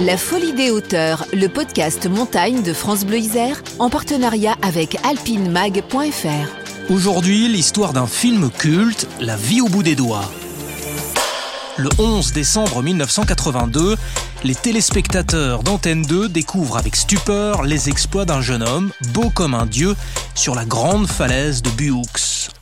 La Folie des hauteurs, le podcast montagne de France Bleu Isère, en partenariat avec alpinemag.fr. Aujourd'hui, l'histoire d'un film culte, La vie au bout des doigts. Le 11 décembre 1982, les téléspectateurs d'Antenne 2 découvrent avec stupeur les exploits d'un jeune homme, beau comme un dieu, sur la grande falaise de Buux.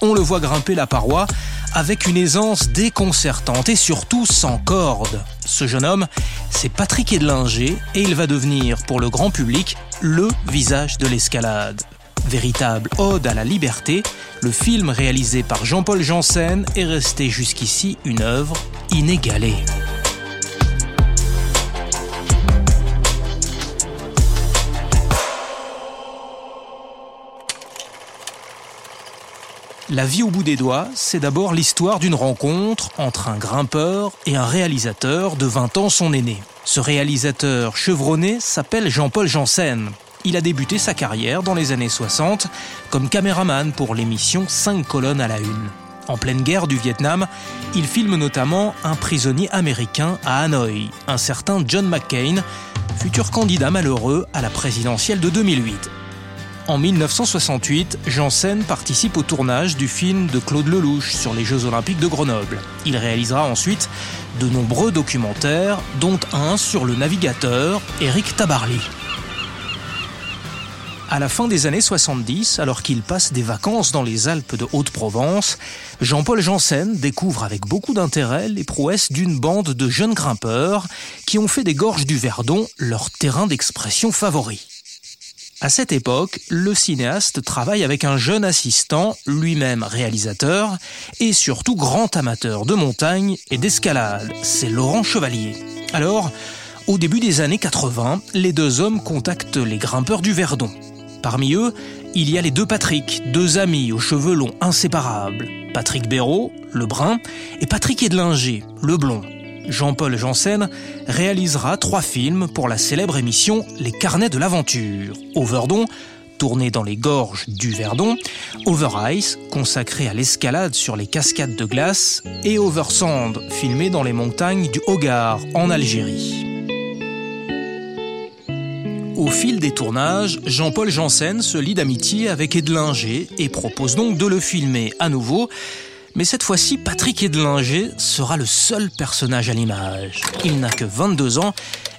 On le voit grimper la paroi avec une aisance déconcertante et surtout sans corde. Ce jeune homme, c'est Patrick Edlinger et il va devenir pour le grand public le visage de l'escalade. Véritable ode à la liberté, le film réalisé par Jean-Paul Janssen est resté jusqu'ici une œuvre inégalée. La vie au bout des doigts, c'est d'abord l'histoire d'une rencontre entre un grimpeur et un réalisateur de 20 ans son aîné. Ce réalisateur chevronné s'appelle Jean-Paul Janssen. Il a débuté sa carrière dans les années 60 comme caméraman pour l'émission 5 colonnes à la une. En pleine guerre du Vietnam, il filme notamment un prisonnier américain à Hanoï, un certain John McCain, futur candidat malheureux à la présidentielle de 2008. En 1968, Janssen participe au tournage du film de Claude Lelouch sur les Jeux Olympiques de Grenoble. Il réalisera ensuite de nombreux documentaires, dont un sur le navigateur Éric Tabarly. À la fin des années 70, alors qu'il passe des vacances dans les Alpes de Haute-Provence, Jean-Paul Janssen découvre avec beaucoup d'intérêt les prouesses d'une bande de jeunes grimpeurs qui ont fait des gorges du Verdon leur terrain d'expression favori. À cette époque, le cinéaste travaille avec un jeune assistant, lui-même réalisateur, et surtout grand amateur de montagne et d'escalade. C'est Laurent Chevalier. Alors, au début des années 80, les deux hommes contactent les grimpeurs du Verdon. Parmi eux, il y a les deux Patrick, deux amis aux cheveux longs inséparables. Patrick Béraud, le brun, et Patrick Edlinger, le blond. Jean-Paul Janssen réalisera trois films pour la célèbre émission Les Carnets de l'aventure. Overdon, tourné dans les gorges du Verdon, Over Ice, consacré à l'escalade sur les cascades de glace, et Oversand, filmé dans les montagnes du Hogar, en Algérie. Au fil des tournages, Jean-Paul Janssen se lie d'amitié avec Edlinger et propose donc de le filmer à nouveau mais cette fois-ci, Patrick Edlinger sera le seul personnage à l'image. Il n'a que 22 ans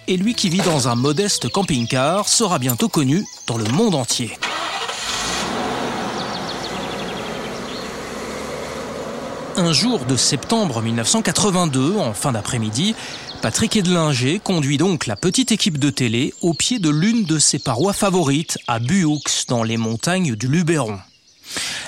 et lui qui vit dans un modeste camping-car sera bientôt connu dans le monde entier. Un jour de septembre 1982, en fin d'après-midi, Patrick Edlinger conduit donc la petite équipe de télé au pied de l'une de ses parois favorites, à Buux, dans les montagnes du Luberon.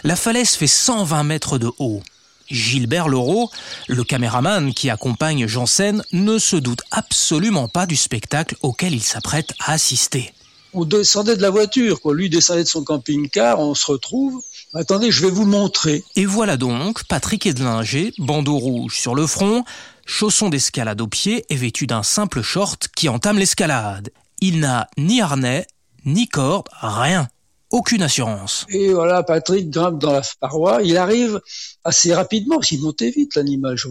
La falaise fait 120 mètres de haut. Gilbert Leroux, le caméraman qui accompagne Janssen, ne se doute absolument pas du spectacle auquel il s'apprête à assister. On descendait de la voiture, quoi. lui descendait de son camping-car, on se retrouve. Attendez, je vais vous montrer. Et voilà donc Patrick Edlinger, bandeau rouge sur le front, chaussons d'escalade aux pieds et vêtu d'un simple short qui entame l'escalade. Il n'a ni harnais, ni corde, rien aucune assurance. Et voilà, Patrick grimpe dans la paroi. Il arrive assez rapidement, parce qu'il montait vite l'animal. Je,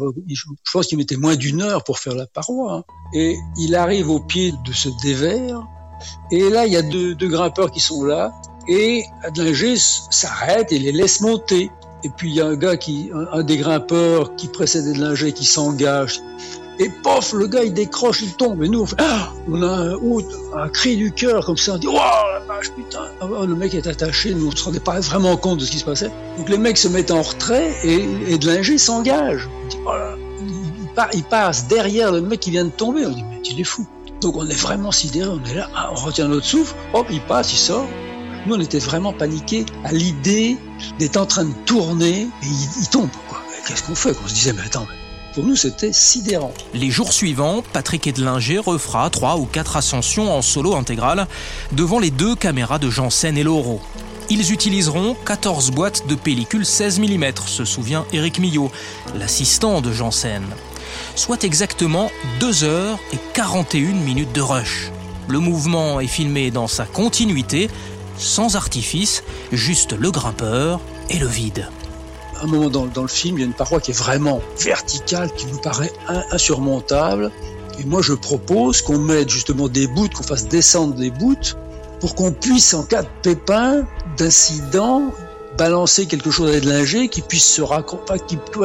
pense qu'il mettait moins d'une heure pour faire la paroi. Hein. Et il arrive au pied de ce dévers. Et là, il y a deux, grimpeurs qui sont là. Et Adlinger s'arrête et les laisse monter. Et puis il y a un gars qui, un, des grimpeurs qui précède Adlinger qui s'engage et pof, le gars il décroche, il tombe. Et nous, on, fait, ah, on a un, cri du cœur comme ça, on dit Oh la vache, putain ah, Le mec est attaché, nous on se rendait pas vraiment compte de ce qui se passait. Donc les mecs se mettent en retrait et, et de s'engage. Oh il, passe derrière le mec qui vient de tomber. On dit Mais tu es fou. Donc on est vraiment sidéré, on est là, ah, on retient notre souffle, hop, il passe, il sort. Nous, on était vraiment paniqués à l'idée d'être en train de tourner et il, tombe. Qu'est-ce qu'on fait? On se disait, mais attends, Pour nous, c'était sidérant. Les jours suivants, Patrick Edlinger refera trois ou quatre ascensions en solo intégral devant les deux caméras de Janssen et Loro. Ils utiliseront 14 boîtes de pellicule 16 mm, se souvient Eric Millot, l'assistant de Janssen. Soit exactement 2 heures et 41 minutes de rush. Le mouvement est filmé dans sa continuité, sans artifice, juste le grimpeur et le vide un moment dans, le film, il y a une paroi qui est vraiment verticale, qui nous paraît insurmontable. Et moi, je propose qu'on mette justement des bouts, qu'on fasse descendre des bouts, pour qu'on puisse, en cas de pépin, d'incident, balancer quelque chose à Edlinger qui puisse se raccrocher,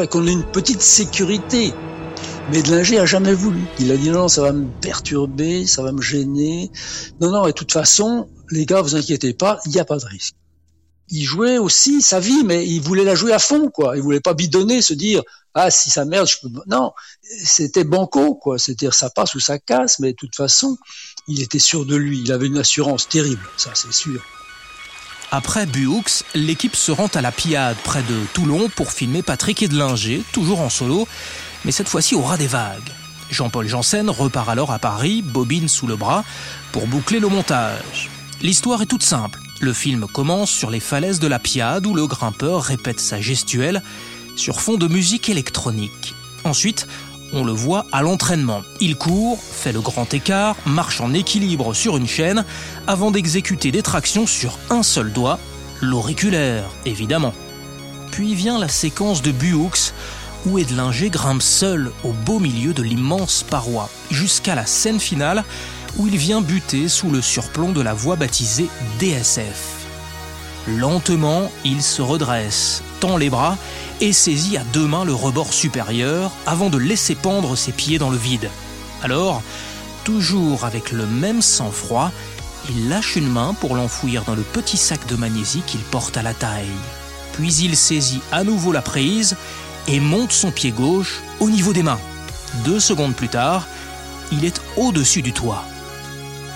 qu'on ait une petite sécurité. Mais Edlinger a jamais voulu. Il a dit non, ça va me perturber, ça va me gêner. Non, non, et de toute façon, les gars, vous inquiétez pas, il n'y a pas de risque il jouait aussi sa vie, mais il voulait la jouer à fond, quoi. Il voulait pas bidonner, se dire ah si ça merde, je peux. Non, c'était banco, quoi. C'est-à-dire ça passe ou ça casse, mais de toute façon, il était sûr de lui. Il avait une assurance terrible, ça c'est sûr. Après Buux, l'équipe se rend à la Piade, près de Toulon, pour filmer Patrick Edlinger, toujours en solo, mais cette fois-ci au ras des vagues. Jean-Paul Janssen repart alors à Paris, bobine sous le bras, pour boucler le montage. L'histoire est toute simple. Le film commence sur les falaises de la Piade où le grimpeur répète sa gestuelle sur fond de musique électronique. Ensuite, on le voit à l'entraînement. Il court, fait le grand écart, marche en équilibre sur une chaîne avant d'exécuter des tractions sur un seul doigt, l'auriculaire évidemment. Puis vient la séquence de Buux où Edlinger grimpe seul au beau milieu de l'immense paroi, jusqu'à la scène finale où il vient buter sous le surplomb de la voie baptisée DSF. Lentement, il se redresse, tend les bras et saisit à deux mains le rebord supérieur avant de laisser pendre ses pieds dans le vide. Alors, toujours avec le même sang-froid, il lâche une main pour l'enfouir dans le petit sac de magnésie qu'il porte à la taille. Puis il saisit à nouveau la prise et monte son pied gauche au niveau des mains. Deux secondes plus tard, il est au-dessus du toit.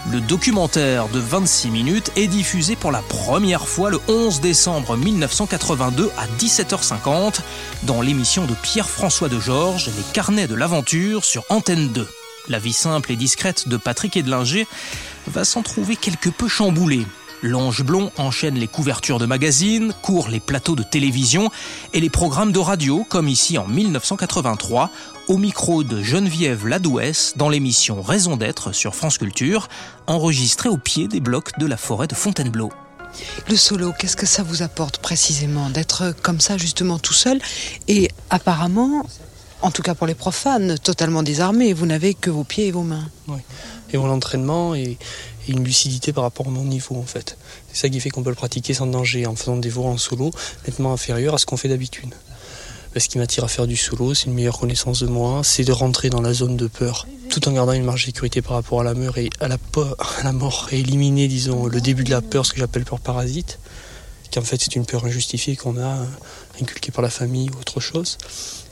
Le documentaire de 26 minutes est diffusé pour la première fois le 11 décembre 1982 à 17h50 dans l'émission de Pierre-François de Georges, Les carnets de l'aventure sur Antenne 2. La vie simple et discrète de Patrick Edlinger va s'en trouver quelque peu chamboulée. L'Ange Blond enchaîne les couvertures de magazines, court les plateaux de télévision et les programmes de radio, comme ici en 1983, au micro de Geneviève Ladouès dans l'émission Raison d'être sur France Culture, enregistrée au pied des blocs de la forêt de Fontainebleau. Le solo, qu'est-ce que ça vous apporte précisément d'être comme ça justement tout seul et apparemment, en tout cas pour les profanes, totalement désarmé, vous n'avez que vos pieds et vos mains. Oui. Et mon entraînement et, une lucidité par rapport à mon niveau en fait. C'est ça qui fait qu'on peut le pratiquer sans danger en faisant des voix en solo nettement inférieurs à ce qu'on fait d'habitude. Ce qui m'attire à faire du solo, c'est une meilleure connaissance de moi, c'est de rentrer dans la zone de peur, tout en gardant une marge de sécurité par rapport à la mort et à la, à la mort et éliminer, disons, le début de la peur, ce que j'appelle peur parasite, qui en fait c'est une peur injustifiée qu'on a euh, inculquée par la famille ou autre chose.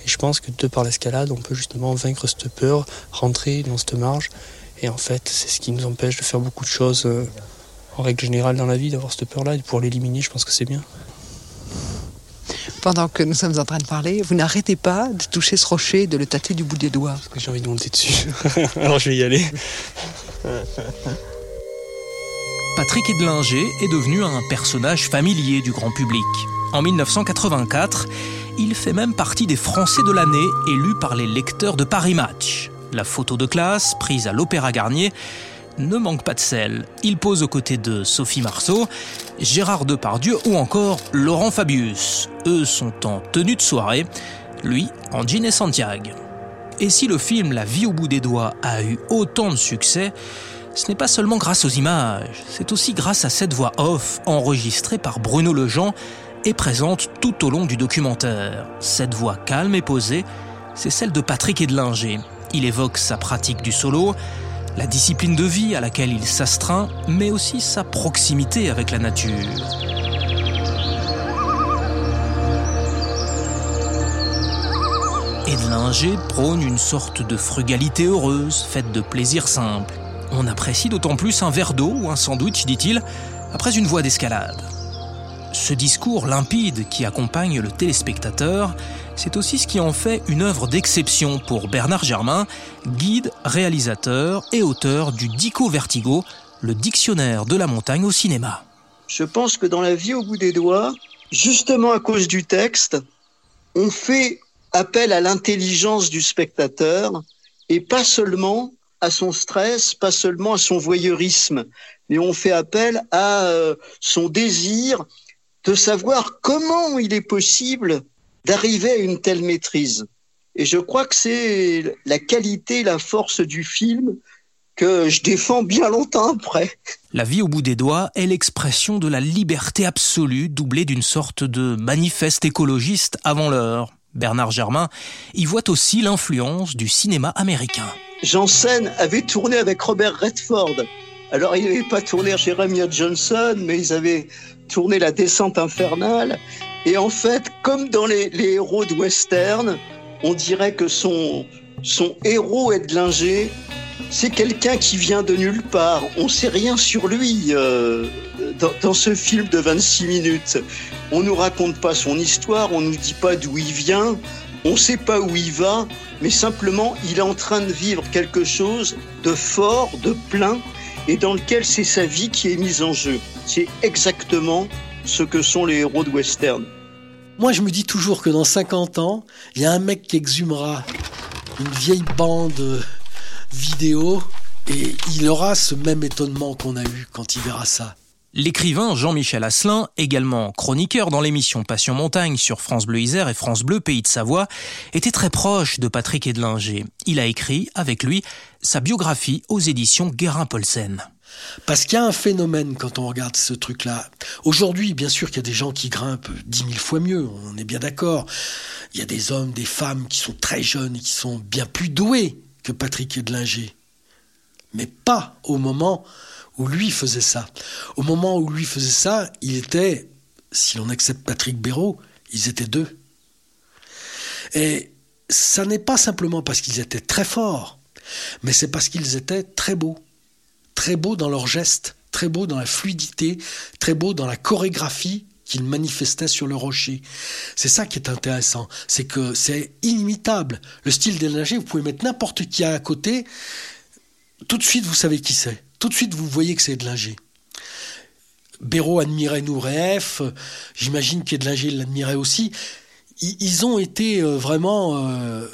Et je pense que de par l'escalade, on peut justement vaincre cette peur, rentrer dans cette marge et en fait, c'est ce qui nous empêche de faire beaucoup de choses euh, en règle générale dans la vie, d'avoir cette peur-là. Et pour l'éliminer, je pense que c'est bien. Pendant que nous sommes en train de parler, vous n'arrêtez pas de toucher ce rocher, de le tâter du bout des doigts. Parce que j'ai envie de monter dessus. Alors je vais y aller. Patrick Edlinger est devenu un personnage familier du grand public. En 1984, il fait même partie des Français de l'année élus par les lecteurs de Paris Match. La photo de classe, prise à l'Opéra Garnier, ne manque pas de sel. Il pose aux côtés de Sophie Marceau, Gérard Depardieu ou encore Laurent Fabius. Eux sont en tenue de soirée, lui en jean et Santiago. Et si le film La vie au bout des doigts a eu autant de succès, ce n'est pas seulement grâce aux images, c'est aussi grâce à cette voix off enregistrée par Bruno Lejean et présente tout au long du documentaire. Cette voix calme et posée, c'est celle de Patrick Edlinger. Il évoque sa pratique du solo, la discipline de vie à laquelle il s'astreint, mais aussi sa proximité avec la nature. Edlinger prône une sorte de frugalité heureuse, faite de plaisirs simples. On apprécie d'autant plus un verre d'eau ou un sandwich, dit-il, après une voie d'escalade. Ce discours limpide qui accompagne le téléspectateur, c'est aussi ce qui en fait une œuvre d'exception pour Bernard Germain, guide, réalisateur et auteur du Dico Vertigo, le dictionnaire de la montagne au cinéma. Je pense que dans la vie au bout des doigts, justement à cause du texte, on fait appel à l'intelligence du spectateur et pas seulement à son stress, pas seulement à son voyeurisme, mais on fait appel à euh, son désir de savoir comment il est possible d'arriver à une telle maîtrise. Et je crois que c'est la qualité, la force du film que je défends bien longtemps après. La vie au bout des doigts est l'expression de la liberté absolue, doublée d'une sorte de manifeste écologiste avant l'heure. Bernard Germain y voit aussi l'influence du cinéma américain. Janssen avait tourné avec Robert Redford. Alors, il n'avait pas tourné Jeremiah Johnson, mais ils avaient tourné La descente infernale. Et en fait, comme dans les, héros de western, on dirait que son, son héros Edlinger, c'est quelqu'un qui vient de nulle part. On sait rien sur lui euh, dans, dans, ce film de 26 minutes. On nous raconte pas son histoire, on nous dit pas d'où il vient, on sait pas où il va, mais simplement il est en train de vivre quelque chose de fort, de plein, et dans lequel c'est sa vie qui est mise en jeu. C'est exactement ce que sont les héros de western. Moi, je me dis toujours que dans 50 ans, il y a un mec qui exhumera une vieille bande vidéo et il aura ce même étonnement qu'on a eu quand il verra ça. L'écrivain Jean-Michel Asselin, également chroniqueur dans l'émission Passion Montagne sur France Bleu Isère et France Bleu Pays de Savoie, était très proche de Patrick Edlinger. Il a écrit, avec lui, sa biographie aux éditions Guérin-Polsen. Parce qu'il y a un phénomène quand on regarde ce truc-là. Aujourd'hui, bien sûr qu'il y a des gens qui grimpent dix mille fois mieux, on est bien d'accord. Il y a des hommes, des femmes qui sont très jeunes et qui sont bien plus doués que Patrick Edlinger. Mais pas au moment où lui faisait ça. Au moment où lui faisait ça, il était, si l'on accepte Patrick Béraud, ils étaient deux. Et ça n'est pas simplement parce qu'ils étaient très forts, mais c'est parce qu'ils étaient très beaux. Très beaux dans leurs gestes, très beaux dans la fluidité, très beaux dans la chorégraphie qu'ils manifestaient sur le rocher. C'est ça qui est intéressant, c'est que c'est inimitable. Le style d'énergie, vous pouvez mettre n'importe qui à côté, tout de suite vous savez qui c'est tout de suite vous voyez que c'est Edlinger. Béraud admirait Noureef, j'imagine qu'Edlinger l'admirait aussi. Ils ont été euh, vraiment euh,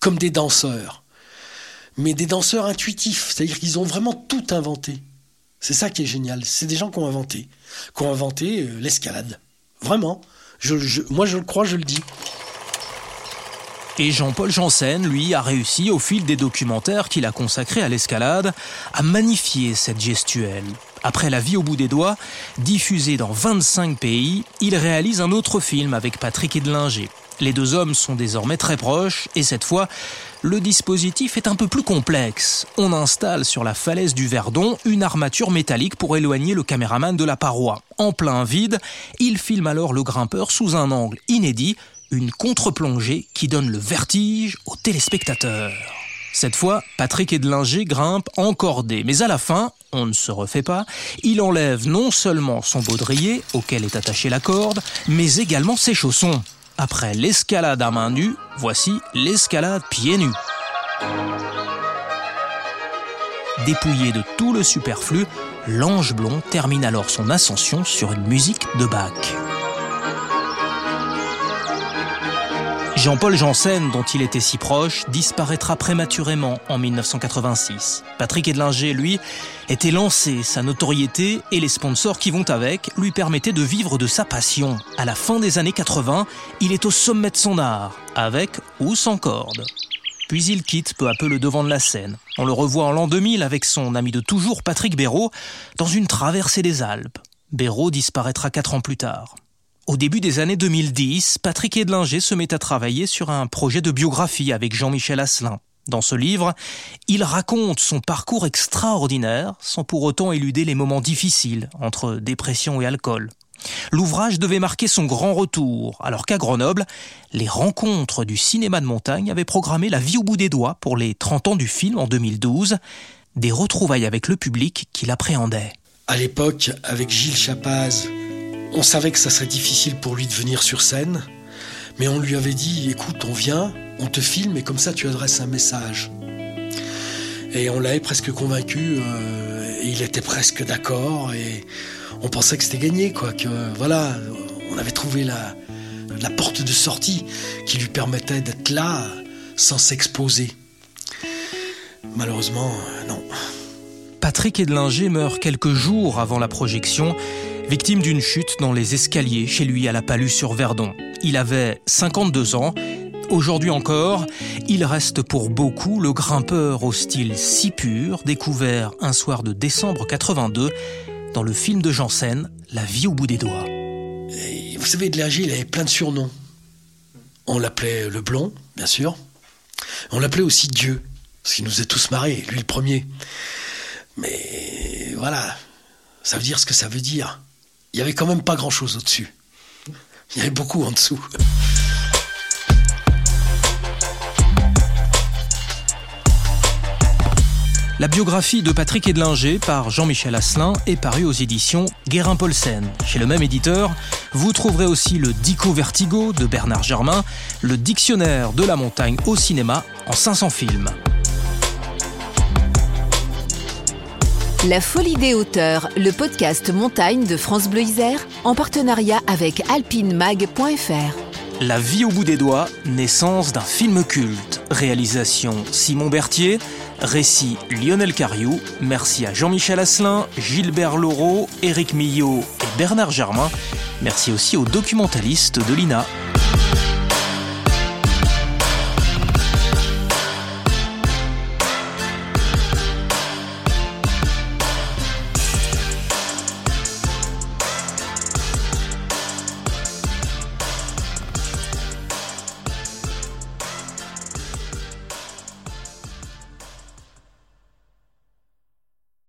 comme des danseurs, mais des danseurs intuitifs, c'est-à-dire qu'ils ont vraiment tout inventé. C'est ça qui est génial, c'est des gens qui ont inventé, qui ont inventé euh, l'escalade. Vraiment. moi je le crois, je le dis. Et Jean-Paul Janssen, lui, a réussi, au fil des documentaires qu'il a consacrés à l'escalade, à magnifier cette gestuelle. Après La vie au bout des doigts, diffusé dans 25 pays, il réalise un autre film avec Patrick Edlinger. Les deux hommes sont désormais très proches et cette fois, le dispositif est un peu plus complexe. On installe sur la falaise du Verdon une armature métallique pour éloigner le caméraman de la paroi. En plein vide, il filme alors le grimpeur sous un angle inédit une contre-plongée qui donne le vertige aux téléspectateurs. Cette fois, Patrick Edlinger grimpe encordé, mais à la fin, on ne se refait pas, il enlève non seulement son baudrier, auquel est attachée la corde, mais également ses chaussons. Après l'escalade à main nue, voici l'escalade pieds nus. Dépouillé de tout le superflu, l'ange blond termine alors son ascension sur une musique de Bach. Jean-Paul Janssen, dont il était si proche, disparaîtra prématurément en 1986. Patrick Edlinger, lui, était lancé, sa notoriété et les sponsors qui vont avec lui permettaient de vivre de sa passion. À la fin des années 80, il est au sommet de son art, avec ou sans corde. Puis il quitte peu à peu le devant de la scène. On le revoit en l'an 2000 avec son ami de toujours Patrick Béraud dans une traversée des Alpes. Béraud disparaîtra quatre ans plus tard. Au début des années 2010, Patrick Edlinger se met à travailler sur un projet de biographie avec Jean-Michel Asselin. Dans ce livre, il raconte son parcours extraordinaire sans pour autant éluder les moments difficiles entre dépression et alcool. L'ouvrage devait marquer son grand retour, alors qu'à Grenoble, les rencontres du cinéma de montagne avaient programmé La vie au bout des doigts pour les 30 ans du film en 2012, des retrouvailles avec le public qu'il appréhendait. À l'époque, avec Gilles Chapaz, On savait que ça serait difficile pour lui de venir sur scène, mais on lui avait dit écoute, on vient, on te filme et comme ça tu adresses un message. Et on l'avait presque convaincu, euh, il était presque d'accord, et on pensait que c'était gagné, quoi, que voilà, on avait trouvé la, la porte de sortie qui lui permettait d'être là sans s'exposer. Malheureusement, euh, non. Patrick Edlinger meurt quelques jours avant la projection, victime d'une chute dans les escaliers chez lui à la Palue sur Verdon. Il avait 52 ans. Aujourd'hui encore, il reste pour beaucoup le grimpeur au style si pur, découvert un soir de décembre 82 dans le film de Janssen, La vie au bout des doigts. vous savez, Edlinger, il avait plein de surnoms. On l'appelait le blond, bien sûr. On l'appelait aussi Dieu, parce qu'il nous a tous marrés, lui le premier. Mais voilà, ça veut dire ce que ça veut dire. Il y avait quand même pas grand-chose au-dessus. Il y avait beaucoup en dessous. La biographie de Patrick Edlinger par Jean-Michel Asselin est parue aux éditions Guérin-Paulsen. Chez le même éditeur, vous trouverez aussi le Dico Vertigo de Bernard Germain, le Dictionnaire de la montagne au cinéma en 500 films. La Folie des hauteurs, le podcast montagne de France Bleu Isère, en partenariat avec alpinemag.fr. La vie au bout des doigts, naissance d'un film culte. Réalisation Simon Berthier, récit Lionel Cariou. Merci à Jean-Michel Asselin, Gilbert Laureau, Éric Millot et Bernard Germain. Merci aussi aux documentalistes de l'INA.